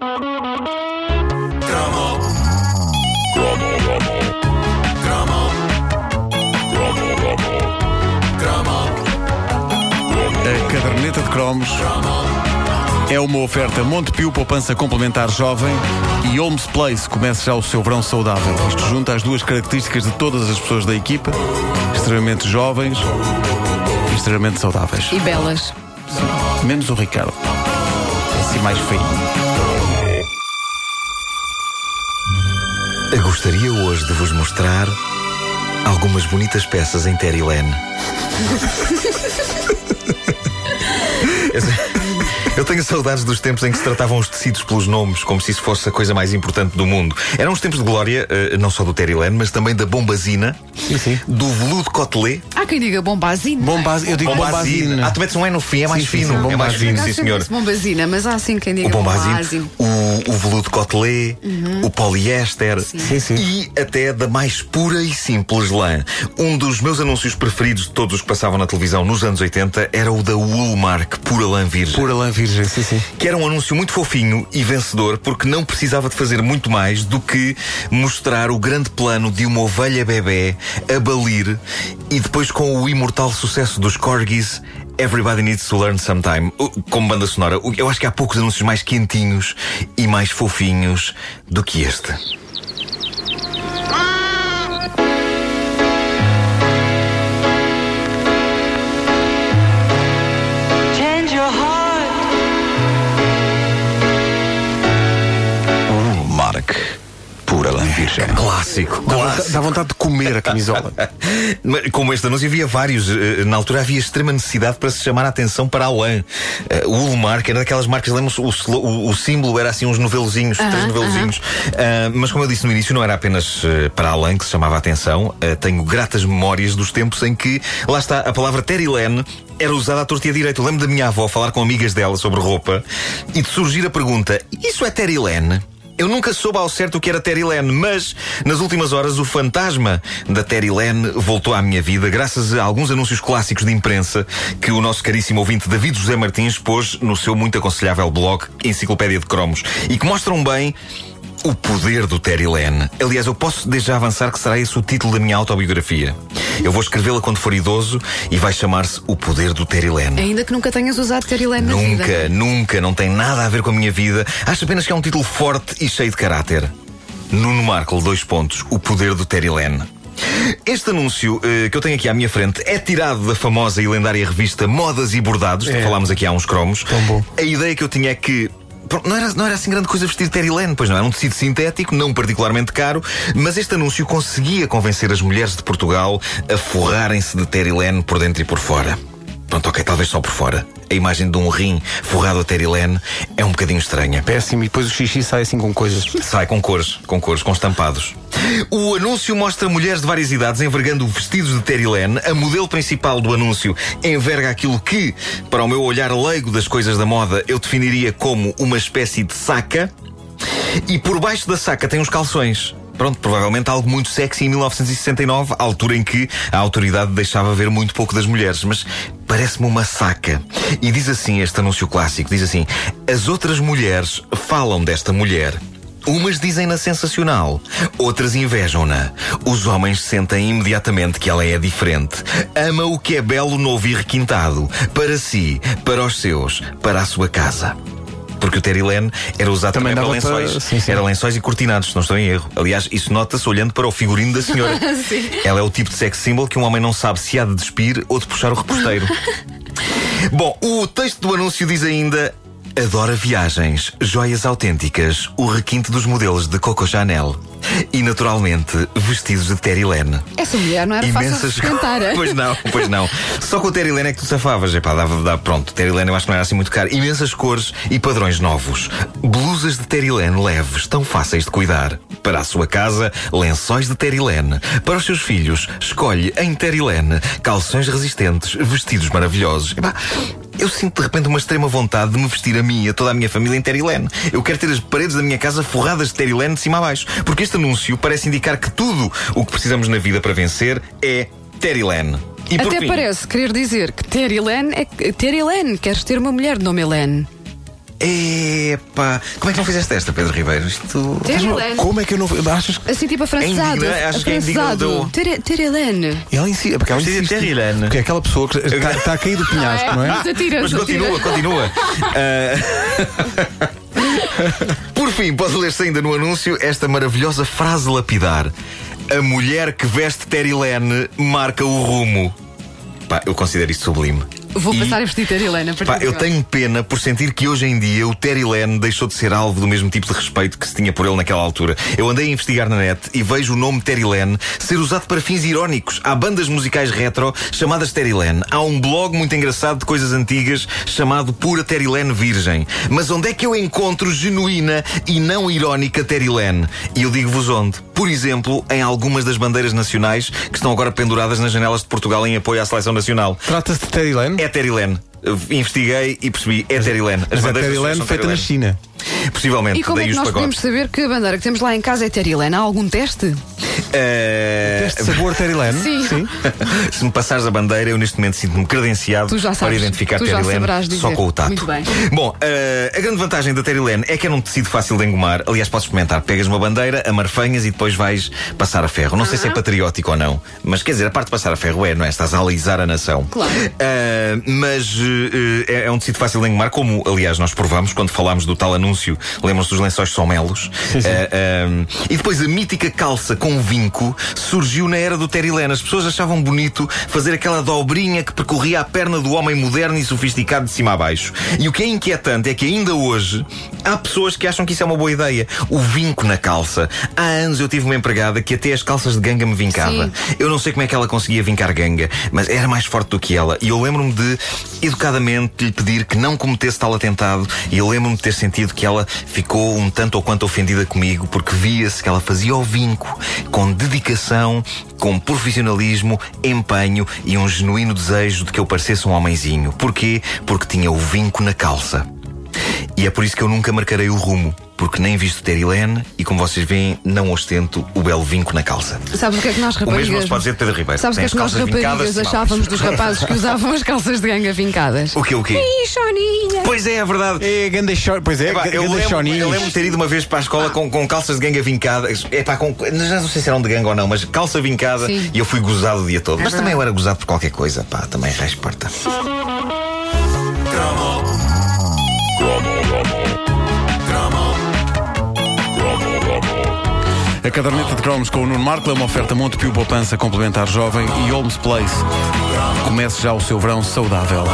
A caderneta de cromos é uma oferta Montepio Poupança Complementar Jovem e Holmes Place começa já o seu verão saudável. Isto junta as duas características de todas as pessoas da equipa, extremamente jovens e extremamente saudáveis. E belas. Menos o Ricardo. Assim mais feio. Gostaria hoje de vos mostrar algumas bonitas peças em Terry Lane. Eu tenho saudades dos tempos em que se tratavam os tecidos pelos nomes, como se isso fosse a coisa mais importante do mundo. Eram os tempos de glória, eh, não só do Terry Lane, mas também da Bombazina, Sim, sim. do veludo Cotelé. Há quem diga bombazina. Bombaz, eu digo bombazina. Ah, tu metes um E no fim, é mais Sim, sim, fino. sim, é mais bombazina. fino, sim senhor. bombazina, mas há assim quem diga O bombazino, bombazina. o, o veludo cotelé, o poliéster Sim, sim. e até da mais pura e simples lã. Um dos meus anúncios preferidos de todos os que passavam na televisão nos anos 80 era o da Woolmark Pura Lã Virgem. Pura lã virgem, sim, sim. Que era um anúncio muito fofinho e vencedor porque não precisava de fazer muito mais do que mostrar o grande plano de uma ovelha bebê a balir e depois com o imortal sucesso dos Corgis Everybody Needs to Learn Sometime. Como banda sonora, eu acho que há poucos anúncios mais quentinhos e mais fofinhos do que este. Change pura lã virgem. Clássico, clássico. Dá vontade de comer a camisola. Como este anúncio havia vários, eh, na altura havia extrema necessidade para se chamar a atenção para a lã. Eh, O Woolmark era daquelas marcas, lembram-se, o, o- o símbolo era assim uns novelozinhos, três novelozinhos. Ah, mas como eu disse no início, não era apenas eh, para a lã que se chamava a atenção. Eh, tenho gratas memórias dos tempos em que, lá está, a palavra Terry Lane era usada à torta e à direita. Eu lembro da minha avó falar com amigas dela sobre roupa e de surgir a pergunta: Isso é Terry Lane? Eu nunca soube ao certo o que era Terry Lane, mas nas últimas horas o fantasma da Terry Lane voltou à minha vida graças a alguns anúncios clássicos de imprensa que o nosso caríssimo ouvinte David José Martins pôs no seu muito aconselhável blog Enciclopédia de Cromos e que mostram bem o poder do Terry Lane. Aliás, eu posso desde já avançar que será esse o título da minha autobiografia. Eu vou escrevê-la quando for idoso e vai chamar-se O Poder do Terry Lane. Ainda que nunca tenhas usado Terry Lane na vida. Nunca, nunca, não tem nada a ver com a minha vida. Acho apenas que é um título forte e cheio de caráter. Nuno Markle, dois pontos. O poder do Terry Lane. Este anúncio eh, que eu tenho aqui à minha frente é tirado da famosa e lendária revista Modas e Bordados, que É. falámos aqui há uns cromos. Tão bom. A ideia que eu tinha é que. Não era, não era assim grande coisa vestir Terry Lane, pois não, era um tecido sintético, não particularmente caro, mas este anúncio conseguia convencer as mulheres de Portugal a forrarem-se de Terry Lane por dentro e por fora. Pronto, ok, talvez só por fora. A imagem de um rim forrado a Terry Lane é um bocadinho estranha. Péssimo, e depois o xixi sai assim com coisas. Sai com cores, com cores, com estampados. O anúncio mostra mulheres de várias idades envergando vestidos de Terry Lane. A modelo principal do anúncio enverga aquilo que, para o meu olhar leigo das coisas da moda, eu definiria como uma espécie de saca. E por baixo da saca tem uns calções. Pronto, provavelmente algo muito sexy em 1969, a altura em que a autoridade deixava ver muito pouco das mulheres, mas parece-me uma saca. E diz assim este anúncio clássico: diz assim, as outras mulheres falam desta mulher. Umas dizem-na sensacional, outras invejam-na. Os homens sentem imediatamente que ela é diferente. Ama o que é belo, novo e requintado. Para si, para os seus, para a sua casa. Porque o Terry Lane era usado Também também, para dava para- lençóis. sim, sim. Era lençóis e cortinados, se não estou em erro. Aliás, isso nota-se olhando para o figurino da senhora. Ela é o tipo de sex symbol que um homem não sabe se há de despir ou de puxar o reposteiro. Bom, o texto do anúncio diz ainda: Adora viagens, joias autênticas, o requinte dos modelos de Coco Chanel. E, naturalmente, vestidos de Terry Lane. Essa mulher não era fácil de Imensas sustentar. hein? Pois não, pois não. Só com o Terry Lane é que tu safavas. Epá, dava, dava, pronto, Terry Lane eu acho que não era assim muito caro. Imensas cores e padrões novos. Blusas de Terry Lane leves, tão fáceis de cuidar. Para a sua casa, lençóis de Terry Lane. Para os seus filhos, escolhe em Terry Lane calções resistentes, vestidos maravilhosos. Epá, eu sinto de repente uma extrema vontade de me vestir a mim e a toda a minha família em Terry Lane. Eu quero ter as paredes da minha casa forradas de Terry Lane de cima a baixo. Porque este anúncio parece indicar que tudo o que precisamos na vida para vencer é Terry Lane. E Até fim, parece querer dizer que Terry Lane é Terry Lane, queres ter uma mulher de nome Helene. Epá, como é que não fizeste esta, Pedro Ribeiro? Isto. Terelene. Como é que eu não. Achas que. Assim, tipo afrancesado. É indigna- acho que é afrancesado. indigno do- Tere- Terelene. Ela insiste, porque ela insiste. ter Irene. Porque é aquela pessoa que está, está a cair do penhasco, não é? Mas atira Mas continua, continua. Ah, Por fim, pode ler-se ainda no anúncio esta maravilhosa frase lapidar: A mulher que veste Terilene marca o rumo. Pá, eu considero isto sublime. Vou E- passar a vestir partir Pá, eu tenho pena por sentir que hoje em dia o Terry Lane deixou de ser alvo do mesmo tipo de respeito que se tinha por ele naquela altura. Eu andei a investigar na net e vejo o nome Terry Lane ser usado para fins irónicos. Há bandas musicais retro chamadas Terry Lane. Há um blog muito engraçado de coisas antigas chamado Pura Terry Lane Virgem. Mas onde é que eu encontro genuína e não irónica Terry Lane? E eu digo-vos onde. Por exemplo, em algumas das bandeiras nacionais que estão agora penduradas nas janelas de Portugal em apoio à seleção nacional. Trata-se de Terry Lane. É Terry Lane. Eu Investiguei e percebi, é Terry Lane. As Mas é bandeiras Terry Lane são feita na China. Possivelmente, E como é que os nós podemos pacotes. saber que a bandeira que temos lá em casa é Terelene? Há algum teste? Eh, Teste sabor Terry Lane? Sim. Se me passares a bandeira, eu neste momento sinto-me credenciado Tu já para sabes. identificar Terry Lane saberás só com o tato. Muito bem. Bom, eh, a grande vantagem da Terry Lane é que é num tecido fácil de engomar. Aliás, podes experimentar. Pegas uma bandeira, amarfanhas e depois vais passar a ferro. Não sei se é patriótico ou não, mas quer dizer, a parte de passar a ferro é, não é? Estás a alisar a nação. Claro. Eh, mas é, é um tecido fácil de engomar, como aliás nós provamos quando falámos do tal anúncio. Lembram-se dos lençóis somelos? Eh, eh, e depois a mítica calça com surgiu na era do Terry Lane. As pessoas achavam bonito fazer aquela dobrinha que percorria a perna do homem moderno e sofisticado de cima a baixo. E o que é inquietante é que ainda hoje há pessoas que acham que isso é uma boa ideia. O vinco na calça. Há anos eu tive uma empregada que até as calças de ganga me vincava. Sim. Eu não sei como é que ela conseguia vincar ganga, mas era mais forte do que ela. E eu lembro-me de, educadamente, lhe pedir que não cometesse tal atentado. E eu lembro-me de ter sentido que ela ficou um tanto ou quanto ofendida comigo, porque via-se que ela fazia o vinco com dedicação, com profissionalismo, empenho e um genuíno desejo de que eu parecesse um homenzinho. Porquê? Porque tinha o vinco na calça. E é por isso que eu nunca marcarei o rumo. Porque nem visto Terry Lane e, como vocês veem, não ostento o belo vinco na calça. Sabes o que é que nós O mesmo raparigas. se pode dizer de Pedro Ribeiro. Sabes o que é que nós raparigas achávamos dos rapazes que usavam as calças de ganga vincadas? O quê, o quê? Ih, Soninha! Pois é, é verdade. É ganda short, pois é, eu, ganda lembro, choninhos. eu lembro de ter ido uma vez para a escola com, com calças de ganga vincadas. Epá, com, já não sei se eram de ganga ou não, mas calça vincada Sim. e eu fui gozado o dia todo. mas verdade. também eu era gozado por qualquer coisa. Pá, também respeita. A caderneta de cromos com o Nuno Marco é uma oferta Montepio Poupança Complementar Jovem e Holmes Place. Comece já o seu verão saudável.